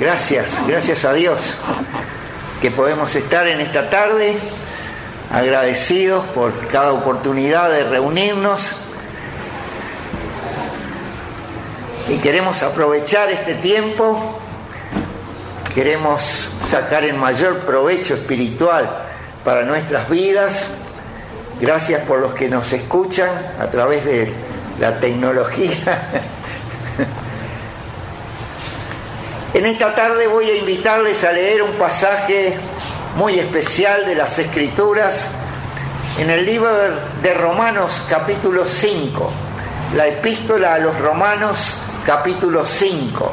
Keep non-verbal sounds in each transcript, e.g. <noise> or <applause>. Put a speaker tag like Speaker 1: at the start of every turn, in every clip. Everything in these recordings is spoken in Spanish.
Speaker 1: Gracias, gracias a Dios que podemos estar en esta tarde agradecidos por cada oportunidad de reunirnos y queremos aprovechar este tiempo, queremos sacar el mayor provecho espiritual para nuestras vidas. Gracias por los que nos escuchan a través de la tecnología. <laughs> En esta tarde voy a invitarles a leer un pasaje muy especial de las Escrituras en el libro de Romanos capítulo 5, la epístola a los Romanos capítulo 5.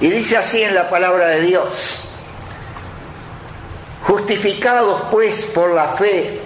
Speaker 1: Y dice así en la palabra de Dios, justificados pues por la fe,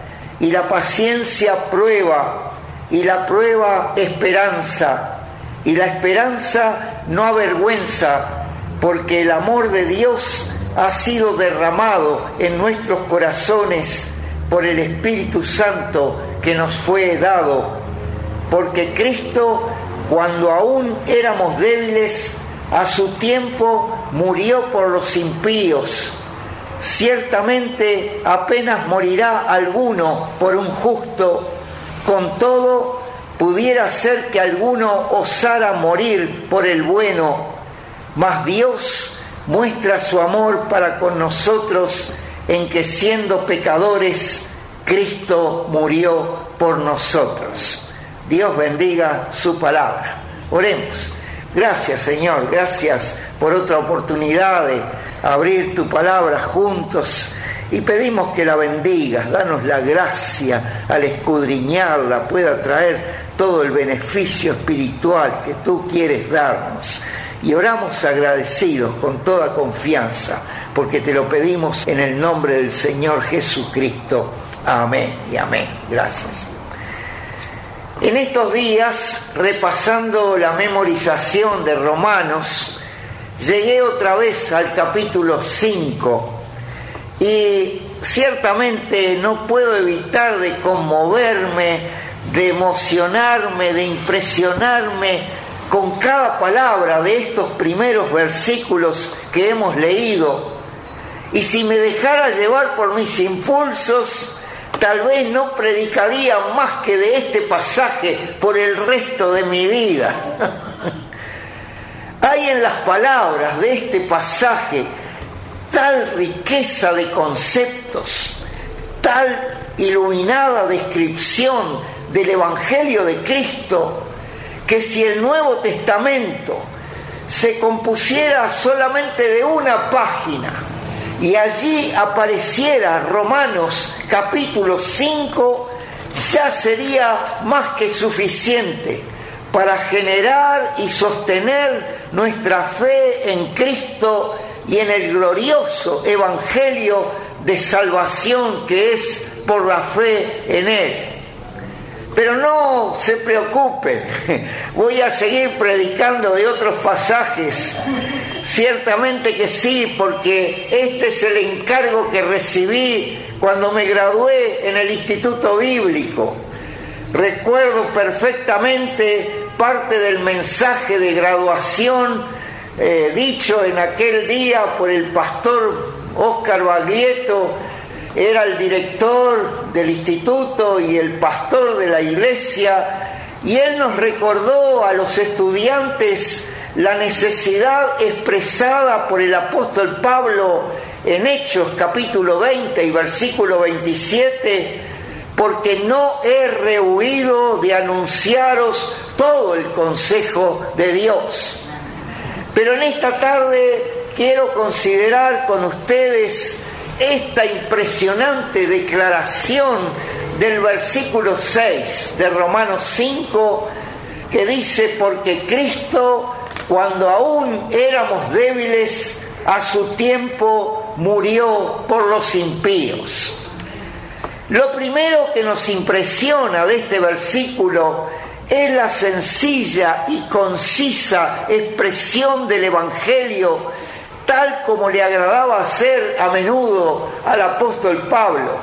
Speaker 1: y la paciencia prueba y la prueba esperanza y la esperanza no avergüenza porque el amor de Dios ha sido derramado en nuestros corazones por el Espíritu Santo que nos fue dado. Porque Cristo cuando aún éramos débiles a su tiempo murió por los impíos Ciertamente apenas morirá alguno por un justo, con todo pudiera ser que alguno osara morir por el bueno, mas Dios muestra su amor para con nosotros en que siendo pecadores, Cristo murió por nosotros. Dios bendiga su palabra. Oremos. Gracias Señor, gracias por otra oportunidad de abrir tu palabra juntos y pedimos que la bendigas, danos la gracia al escudriñarla, pueda traer todo el beneficio espiritual que tú quieres darnos. Y oramos agradecidos con toda confianza, porque te lo pedimos en el nombre del Señor Jesucristo. Amén y amén. Gracias. En estos días, repasando la memorización de Romanos, llegué otra vez al capítulo 5 y ciertamente no puedo evitar de conmoverme, de emocionarme, de impresionarme con cada palabra de estos primeros versículos que hemos leído. Y si me dejara llevar por mis impulsos, tal vez no predicaría más que de este pasaje por el resto de mi vida. <laughs> Hay en las palabras de este pasaje tal riqueza de conceptos, tal iluminada descripción del Evangelio de Cristo, que si el Nuevo Testamento se compusiera solamente de una página y allí apareciera Romanos capítulo 5, ya sería más que suficiente para generar y sostener nuestra fe en Cristo y en el glorioso Evangelio de salvación que es por la fe en Él. Pero no se preocupen, <laughs> voy a seguir predicando de otros pasajes. Ciertamente que sí, porque este es el encargo que recibí cuando me gradué en el Instituto Bíblico. Recuerdo perfectamente parte del mensaje de graduación eh, dicho en aquel día por el pastor Óscar Baglietto, era el director del instituto y el pastor de la iglesia, y él nos recordó a los estudiantes la necesidad expresada por el apóstol Pablo en Hechos capítulo 20 y versículo 27, porque no he rehuido de anunciaros todo el consejo de Dios. Pero en esta tarde quiero considerar con ustedes esta impresionante declaración del versículo 6 de Romanos 5 que dice, porque Cristo, cuando aún éramos débiles, a su tiempo murió por los impíos. Lo primero que nos impresiona de este versículo es la sencilla y concisa expresión del Evangelio, tal como le agradaba hacer a menudo al apóstol Pablo.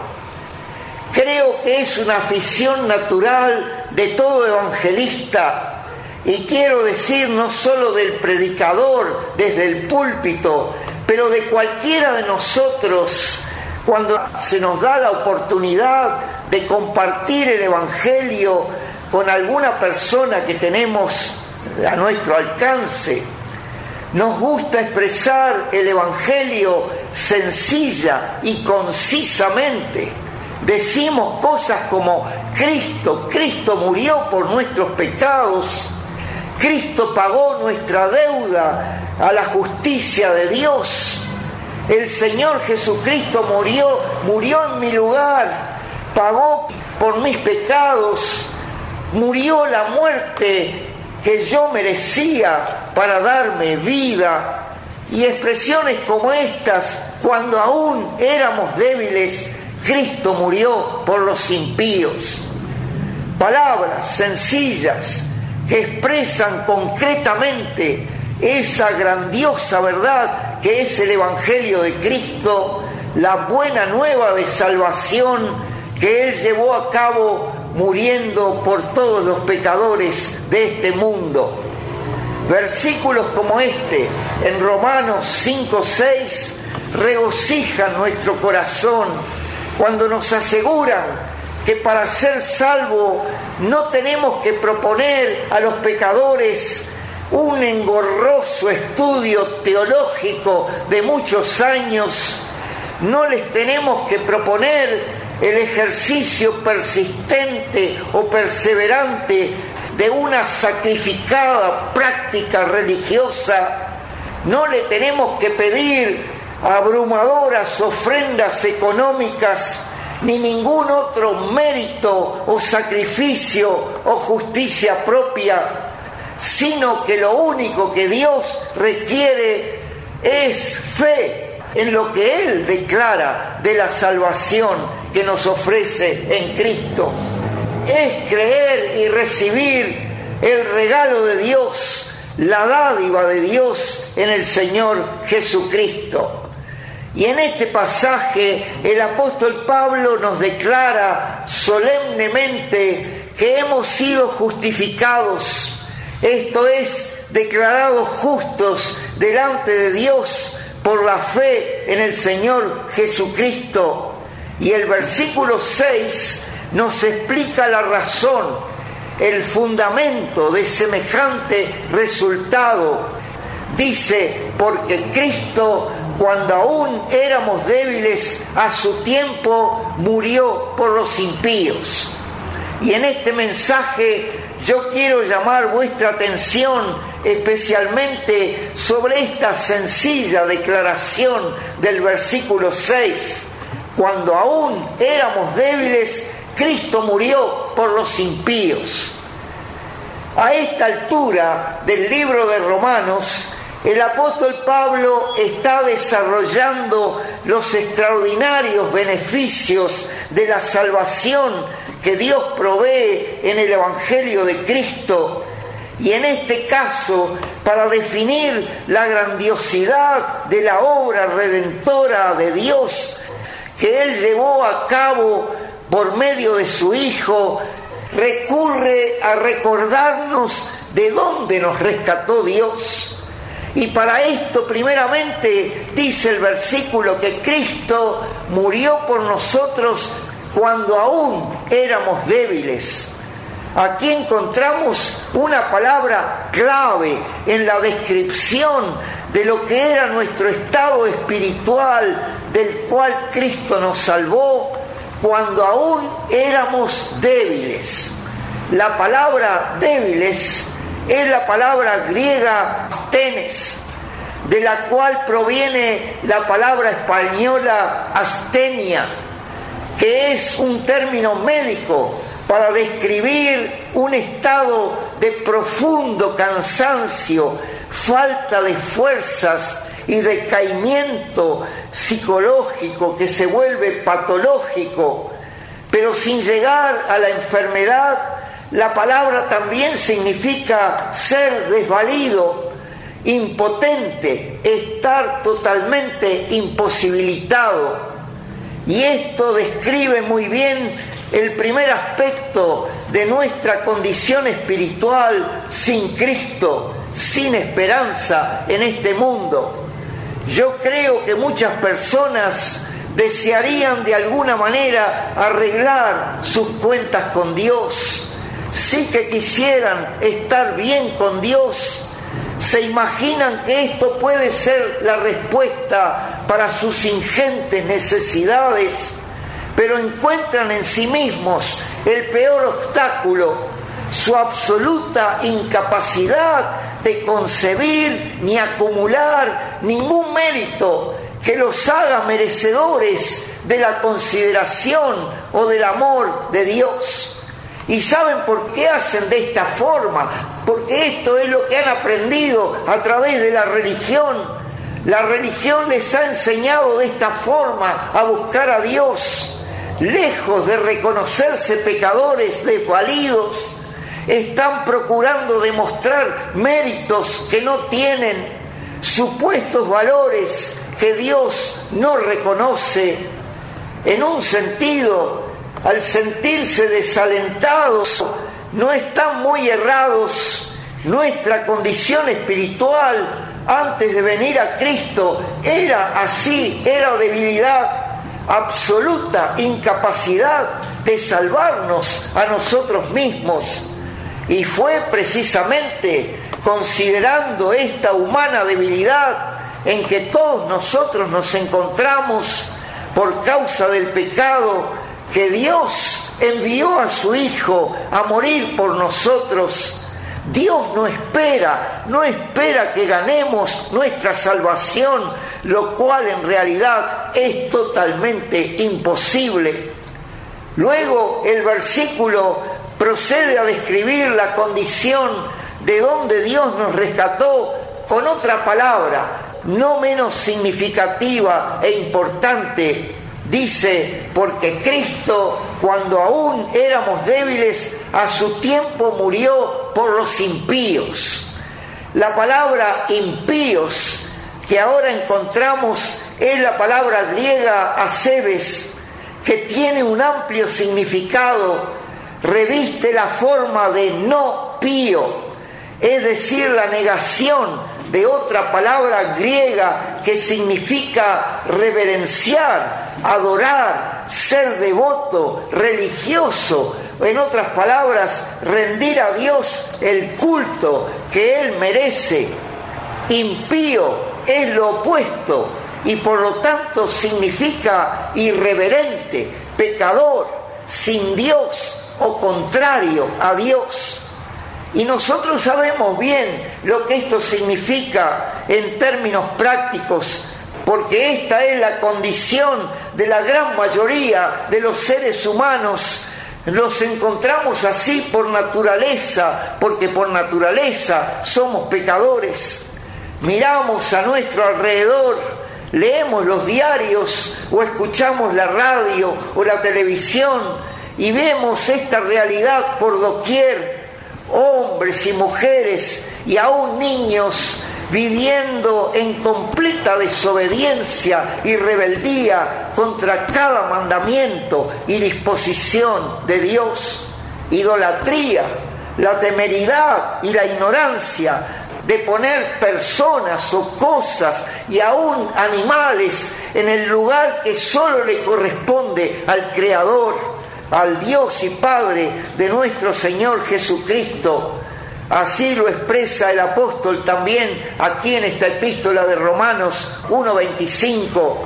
Speaker 1: Creo que es una afición natural de todo evangelista y quiero decir no solo del predicador desde el púlpito, pero de cualquiera de nosotros cuando se nos da la oportunidad de compartir el Evangelio con alguna persona que tenemos a nuestro alcance. Nos gusta expresar el Evangelio sencilla y concisamente. Decimos cosas como Cristo, Cristo murió por nuestros pecados, Cristo pagó nuestra deuda a la justicia de Dios, el Señor Jesucristo murió, murió en mi lugar, pagó por mis pecados, murió la muerte que yo merecía para darme vida. Y expresiones como estas, cuando aún éramos débiles, Cristo murió por los impíos. Palabras sencillas que expresan concretamente esa grandiosa verdad que es el Evangelio de Cristo, la buena nueva de salvación que Él llevó a cabo muriendo por todos los pecadores de este mundo. Versículos como este en Romanos 5, 6 regocijan nuestro corazón cuando nos aseguran que para ser salvo no tenemos que proponer a los pecadores un engorroso estudio teológico de muchos años, no les tenemos que proponer el ejercicio persistente o perseverante de una sacrificada práctica religiosa, no le tenemos que pedir abrumadoras ofrendas económicas ni ningún otro mérito o sacrificio o justicia propia, sino que lo único que Dios requiere es fe en lo que Él declara de la salvación que nos ofrece en Cristo. Es creer y recibir el regalo de Dios, la dádiva de Dios en el Señor Jesucristo. Y en este pasaje el apóstol Pablo nos declara solemnemente que hemos sido justificados, esto es, declarados justos delante de Dios por la fe en el Señor Jesucristo y el versículo 6 nos explica la razón, el fundamento de semejante resultado. Dice, porque Cristo, cuando aún éramos débiles, a su tiempo murió por los impíos. Y en este mensaje yo quiero llamar vuestra atención especialmente sobre esta sencilla declaración del versículo 6 cuando aún éramos débiles, Cristo murió por los impíos. A esta altura del libro de Romanos, el apóstol Pablo está desarrollando los extraordinarios beneficios de la salvación que Dios provee en el Evangelio de Cristo y en este caso para definir la grandiosidad de la obra redentora de Dios que Él llevó a cabo por medio de su Hijo, recurre a recordarnos de dónde nos rescató Dios. Y para esto primeramente dice el versículo que Cristo murió por nosotros cuando aún éramos débiles. Aquí encontramos una palabra clave en la descripción de lo que era nuestro estado espiritual, del cual Cristo nos salvó cuando aún éramos débiles. La palabra débiles es la palabra griega tenes, de la cual proviene la palabra española astenia, que es un término médico para describir un estado de profundo cansancio, falta de fuerzas y decaimiento psicológico que se vuelve patológico, pero sin llegar a la enfermedad, la palabra también significa ser desvalido, impotente, estar totalmente imposibilitado. Y esto describe muy bien el primer aspecto de nuestra condición espiritual sin Cristo, sin esperanza en este mundo. Yo creo que muchas personas desearían de alguna manera arreglar sus cuentas con Dios, sí que quisieran estar bien con Dios, se imaginan que esto puede ser la respuesta para sus ingentes necesidades, pero encuentran en sí mismos el peor obstáculo, su absoluta incapacidad de concebir ni acumular ningún mérito que los haga merecedores de la consideración o del amor de Dios. ¿Y saben por qué hacen de esta forma? Porque esto es lo que han aprendido a través de la religión. La religión les ha enseñado de esta forma a buscar a Dios. Lejos de reconocerse pecadores desvalidos, están procurando demostrar méritos que no tienen, supuestos valores que Dios no reconoce. En un sentido, al sentirse desalentados, no están muy errados. Nuestra condición espiritual antes de venir a Cristo era así, era debilidad, absoluta incapacidad de salvarnos a nosotros mismos. Y fue precisamente considerando esta humana debilidad en que todos nosotros nos encontramos por causa del pecado que Dios envió a su Hijo a morir por nosotros. Dios no espera, no espera que ganemos nuestra salvación, lo cual en realidad es totalmente imposible. Luego el versículo procede a describir la condición de donde Dios nos rescató con otra palabra, no menos significativa e importante, Dice, porque Cristo, cuando aún éramos débiles, a su tiempo murió por los impíos. La palabra impíos que ahora encontramos es la palabra griega acebes, que tiene un amplio significado, reviste la forma de no pío, es decir, la negación de otra palabra griega que significa reverenciar, adorar, ser devoto, religioso, en otras palabras, rendir a Dios el culto que Él merece. Impío es lo opuesto y por lo tanto significa irreverente, pecador, sin Dios o contrario a Dios. Y nosotros sabemos bien lo que esto significa en términos prácticos, porque esta es la condición de la gran mayoría de los seres humanos. Los encontramos así por naturaleza, porque por naturaleza somos pecadores. Miramos a nuestro alrededor, leemos los diarios o escuchamos la radio o la televisión y vemos esta realidad por doquier hombres y mujeres y aún niños viviendo en completa desobediencia y rebeldía contra cada mandamiento y disposición de Dios. Idolatría, la temeridad y la ignorancia de poner personas o cosas y aún animales en el lugar que solo le corresponde al Creador al Dios y Padre de nuestro Señor Jesucristo. Así lo expresa el apóstol también aquí en esta epístola de Romanos 1.25.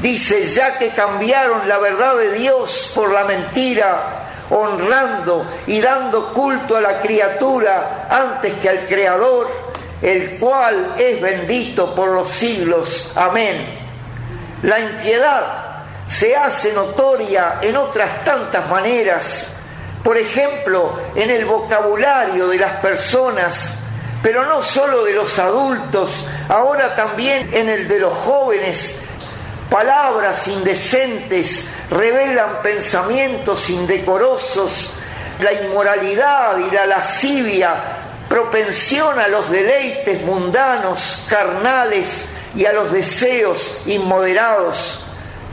Speaker 1: Dice, ya que cambiaron la verdad de Dios por la mentira, honrando y dando culto a la criatura antes que al Creador, el cual es bendito por los siglos. Amén. La impiedad se hace notoria en otras tantas maneras, por ejemplo, en el vocabulario de las personas, pero no solo de los adultos, ahora también en el de los jóvenes. Palabras indecentes revelan pensamientos indecorosos, la inmoralidad y la lascivia, propensión a los deleites mundanos, carnales y a los deseos inmoderados.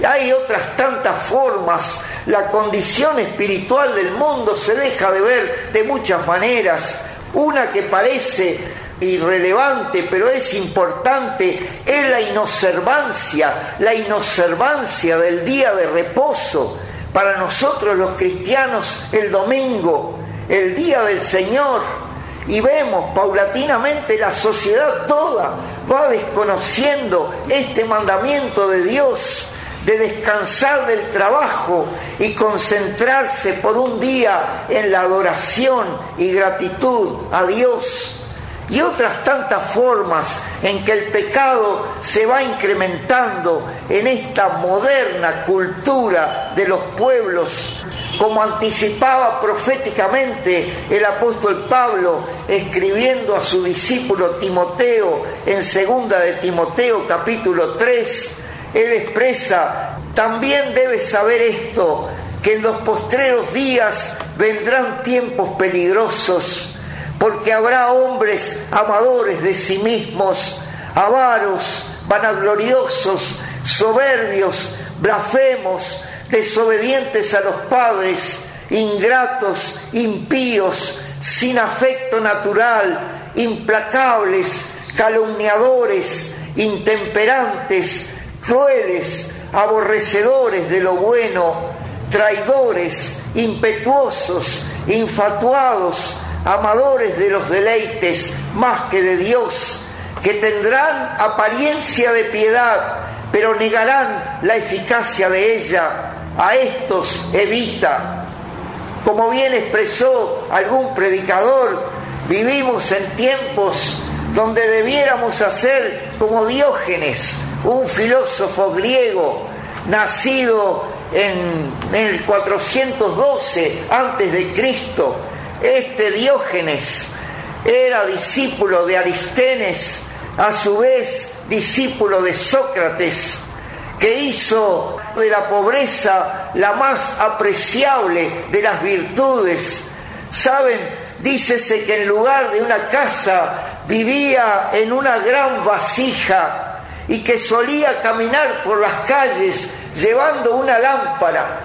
Speaker 1: Hay otras tantas formas. La condición espiritual del mundo se deja de ver de muchas maneras. Una que parece irrelevante, pero es importante, es la inobservancia, la inobservancia del día de reposo. Para nosotros los cristianos el domingo, el día del Señor, y vemos paulatinamente la sociedad toda va desconociendo este mandamiento de Dios de descansar del trabajo y concentrarse por un día en la adoración y gratitud a Dios. Y otras tantas formas en que el pecado se va incrementando en esta moderna cultura de los pueblos, como anticipaba proféticamente el apóstol Pablo escribiendo a su discípulo Timoteo en segunda de Timoteo capítulo 3, él expresa, también debes saber esto, que en los postreros días vendrán tiempos peligrosos porque habrá hombres amadores de sí mismos, avaros, vanagloriosos, soberbios, blasfemos, desobedientes a los padres, ingratos, impíos, sin afecto natural, implacables, calumniadores, intemperantes, crueles, aborrecedores de lo bueno, traidores, impetuosos, infatuados, amadores de los deleites más que de Dios, que tendrán apariencia de piedad, pero negarán la eficacia de ella. A estos evita. Como bien expresó algún predicador, vivimos en tiempos donde debiéramos hacer como Diógenes, un filósofo griego nacido en, el 412 antes de Cristo, este Diógenes era discípulo de Aristenes, a su vez discípulo de Sócrates, que hizo de la pobreza la más apreciable de las virtudes. Saben, dícese que en lugar de una casa vivía en una gran vasija y que solía caminar por las calles llevando una lámpara.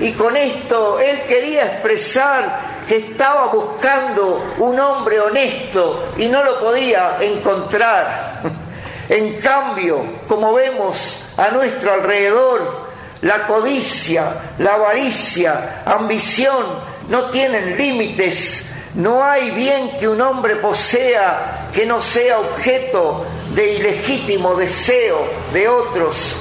Speaker 1: Y con esto él quería expresar que estaba buscando un hombre honesto y no lo podía encontrar. <laughs> En cambio, como vemos a nuestro alrededor, la codicia, la avaricia, ambición no tienen límites. No hay bien que un hombre posea que no sea objeto de ilegítimo deseo de otros.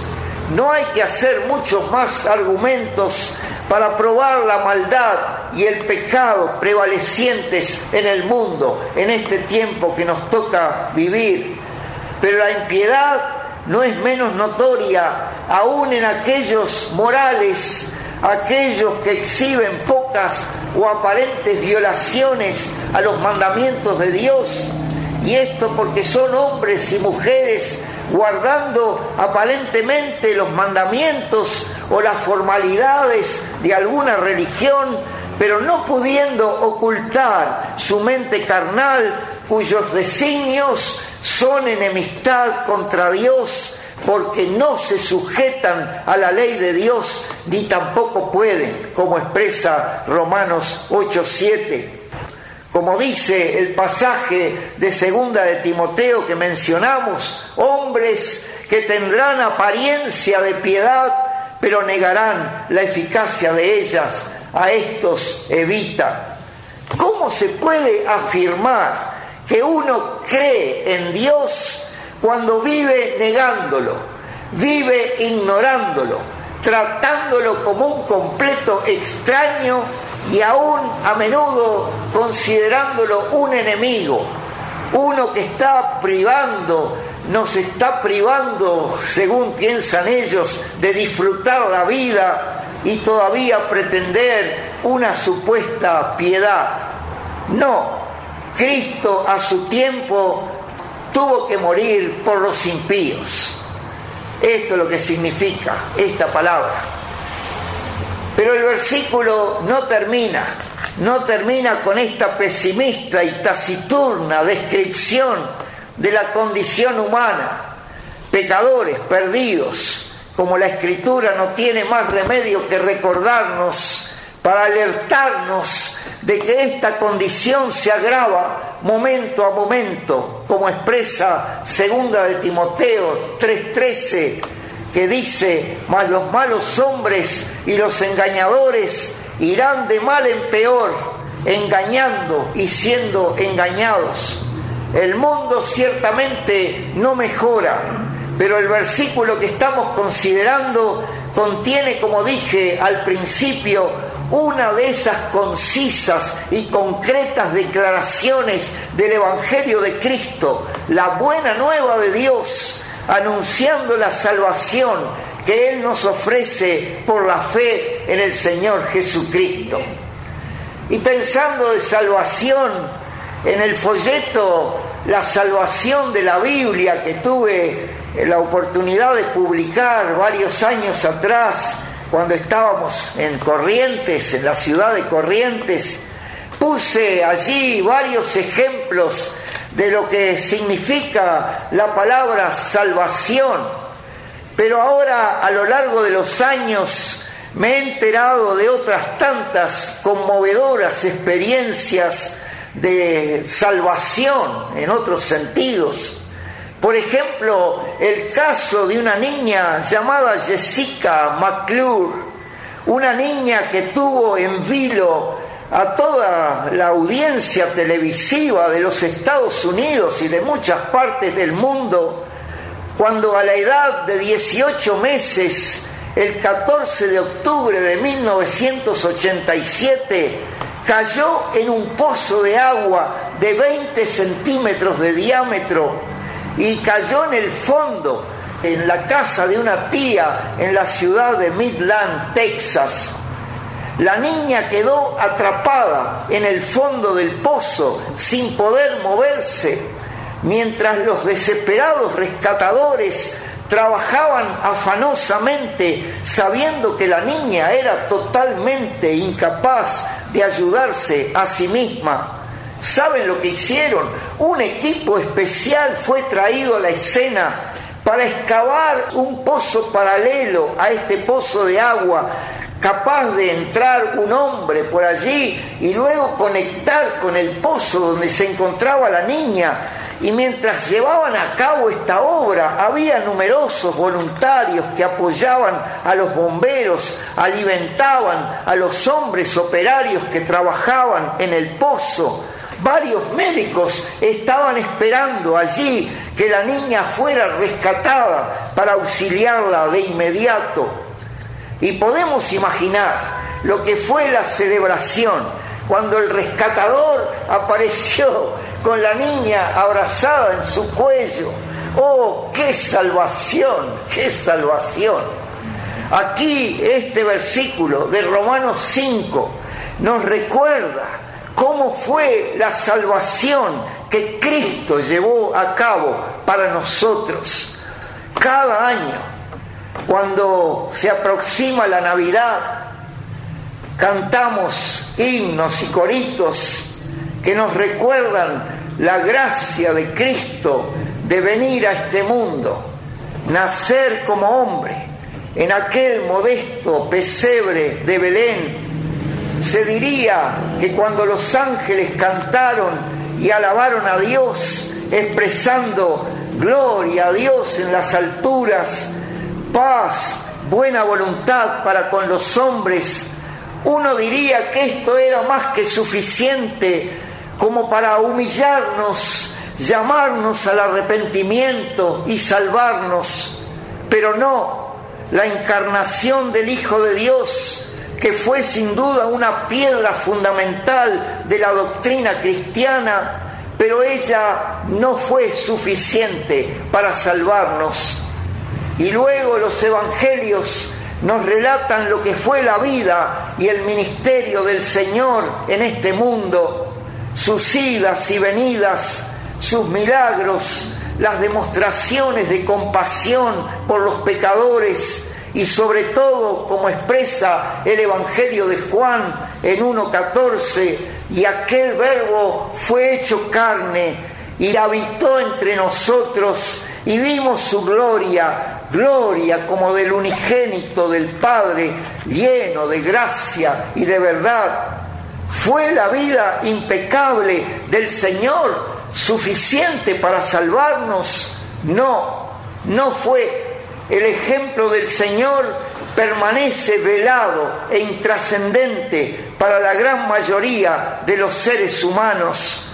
Speaker 1: No hay que hacer muchos más argumentos para probar la maldad y el pecado prevalecientes en el mundo, en este tiempo que nos toca vivir. Pero la impiedad no es menos notoria aún en aquellos morales, aquellos que exhiben pocas o aparentes violaciones a los mandamientos de Dios. Y esto porque son hombres y mujeres guardando aparentemente los mandamientos o las formalidades de alguna religión, pero no pudiendo ocultar su mente carnal, cuyos designios son enemistad contra Dios, porque no se sujetan a la ley de Dios, ni tampoco pueden, como expresa Romanos 8:7. Como dice el pasaje de segunda de Timoteo que mencionamos, hombres que tendrán apariencia de piedad, pero negarán la eficacia de ellas, a estos evita. ¿Cómo se puede afirmar que uno cree en Dios cuando vive negándolo, vive ignorándolo, tratándolo como un completo extraño y aún a menudo considerándolo un enemigo, uno que está privando nos está privando, según piensan ellos, de disfrutar la vida y todavía pretender una supuesta piedad. No, Cristo a su tiempo tuvo que morir por los impíos. Esto es lo que significa esta palabra. Pero el versículo no termina, no termina con esta pesimista y taciturna descripción de la condición humana, pecadores, perdidos, como la escritura no tiene más remedio que recordarnos para alertarnos de que esta condición se agrava momento a momento, como expresa segunda de Timoteo 3:13, que dice, mas los malos hombres y los engañadores irán de mal en peor, engañando y siendo engañados. El mundo ciertamente no mejora, pero el versículo que estamos considerando contiene, como dije al principio, una de esas concisas y concretas declaraciones del Evangelio de Cristo, la buena nueva de Dios, anunciando la salvación que Él nos ofrece por la fe en el Señor Jesucristo. Y pensando de salvación, en el folleto La salvación de la Biblia que tuve la oportunidad de publicar varios años atrás, cuando estábamos en Corrientes, en la ciudad de Corrientes, puse allí varios ejemplos de lo que significa la palabra salvación. Pero ahora, a lo largo de los años, me he enterado de otras tantas conmovedoras experiencias de salvación en otros sentidos por ejemplo, el caso de una niña llamada Jessica McClure, una niña que tuvo en vilo a toda la audiencia televisiva de los Estados Unidos y de muchas partes del mundo, cuando a la edad de 18 meses, el 14 de octubre de 1987, cayó en un pozo de agua de 20 centímetros de diámetro y cayó en el fondo, en la casa de una tía en la ciudad de Midland, Texas. La niña quedó atrapada en el fondo del pozo sin poder moverse, mientras los desesperados rescatadores trabajaban afanosamente sabiendo que la niña era totalmente incapaz de ayudarse a sí misma. ¿Saben lo que hicieron? Un equipo especial fue traído a la escena para excavar un pozo paralelo a este pozo de agua, capaz de entrar un hombre por allí y luego conectar con el pozo donde se encontraba la niña. Y mientras llevaban a cabo esta obra, había numerosos voluntarios que apoyaban a los bomberos, alimentaban a los hombres operarios que trabajaban en el pozo Varios médicos estaban esperando allí que la niña fuera rescatada para auxiliarla de inmediato. Y podemos imaginar lo que fue la celebración cuando el rescatador apareció con la niña abrazada en su cuello. ¡Oh, qué salvación! ¡Qué salvación! Aquí este versículo de Romanos 5 nos recuerda cómo fue la salvación que Cristo llevó a cabo para nosotros. Cada año, cuando se aproxima la Navidad, cantamos himnos y coritos que nos recuerdan la gracia de Cristo de venir a este mundo, nacer como hombre. En aquel modesto pesebre de Belén se diría que cuando los ángeles cantaron y alabaron a Dios, expresando gloria a Dios en las alturas, paz, buena voluntad para con los hombres, uno diría que esto era más que suficiente como para humillarnos, llamarnos al arrepentimiento y salvarnos, pero no, la encarnación del Hijo de Dios que fue sin duda una piedra fundamental de la doctrina cristiana, pero ella no fue suficiente para salvarnos. Y luego los evangelios nos relatan lo que fue la vida y el ministerio del Señor en este mundo, sus idas y venidas, sus milagros, las demostraciones de compasión por los pecadores y sobre todo, como expresa el Evangelio de Juan en 1.14, y aquel verbo fue hecho carne y habitó entre nosotros y vimos su gloria, gloria como del unigénito del Padre, lleno de gracia y de verdad. Fue la vida impecable del Señor suficiente para salvarnos. No, no fue. El ejemplo del Señor permanece velado e intrascendente para la gran mayoría de los seres humanos.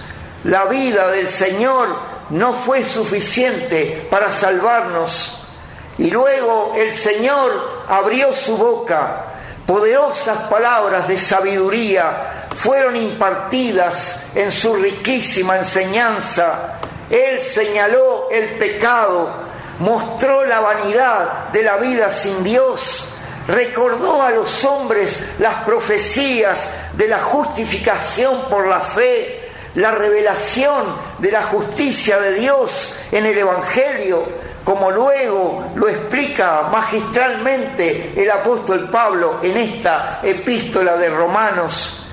Speaker 1: La vida del Señor no fue suficiente para salvarnos. Y luego el Señor abrió su boca. Poderosas palabras de sabiduría fueron impartidas en su riquísima enseñanza. Él señaló el pecado, mostró la vanidad de la vida sin Dios, recordó a los hombres las profecías de la justificación por la fe, la revelación de la justicia de Dios en el Evangelio, como luego lo explica magistralmente el apóstol Pablo en esta epístola de Romanos.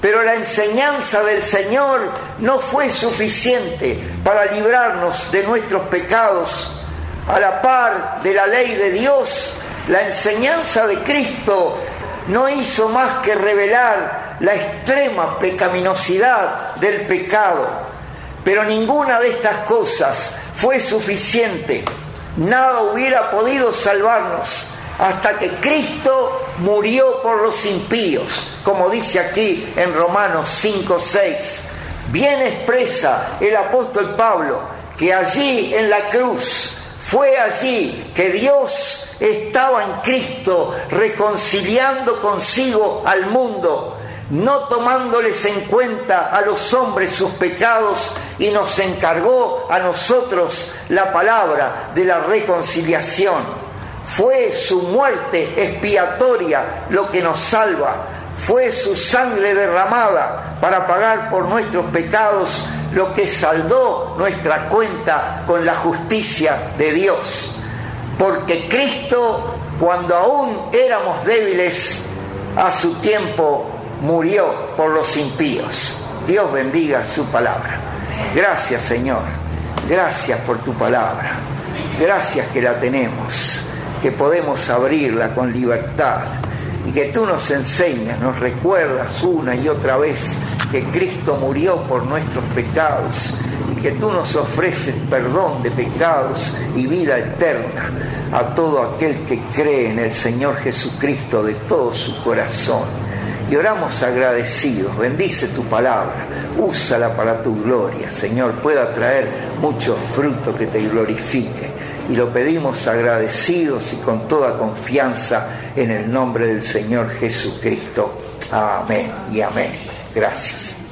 Speaker 1: Pero la enseñanza del Señor no fue suficiente para librarnos de nuestros pecados. A la par de la ley de Dios, la enseñanza de Cristo no hizo más que revelar la extrema pecaminosidad del pecado. Pero ninguna de estas cosas fue suficiente. Nada hubiera podido salvarnos hasta que Cristo murió por los impíos, como dice aquí en Romanos 5, 6. Bien expresa el apóstol Pablo que allí en la cruz, fue allí que Dios estaba en Cristo reconciliando consigo al mundo, no tomándoles en cuenta a los hombres sus pecados y nos encargó a nosotros la palabra de la reconciliación. Fue su muerte expiatoria lo que nos salva. Fue su sangre derramada para pagar por nuestros pecados lo que saldó nuestra cuenta con la justicia de Dios. Porque Cristo, cuando aún éramos débiles, a su tiempo murió por los impíos. Dios bendiga su palabra. Gracias Señor. Gracias por tu palabra. Gracias que la tenemos que podemos abrirla con libertad y que tú nos enseñas, nos recuerdas una y otra vez que Cristo murió por nuestros pecados y que tú nos ofreces perdón de pecados y vida eterna a todo aquel que cree en el Señor Jesucristo de todo su corazón. Y oramos agradecidos, bendice tu palabra, úsala para tu gloria, Señor, pueda traer mucho fruto que te glorifique y lo pedimos agradecidos y con toda confianza en el nombre del Señor Jesucristo. Amén y amén. Gracias.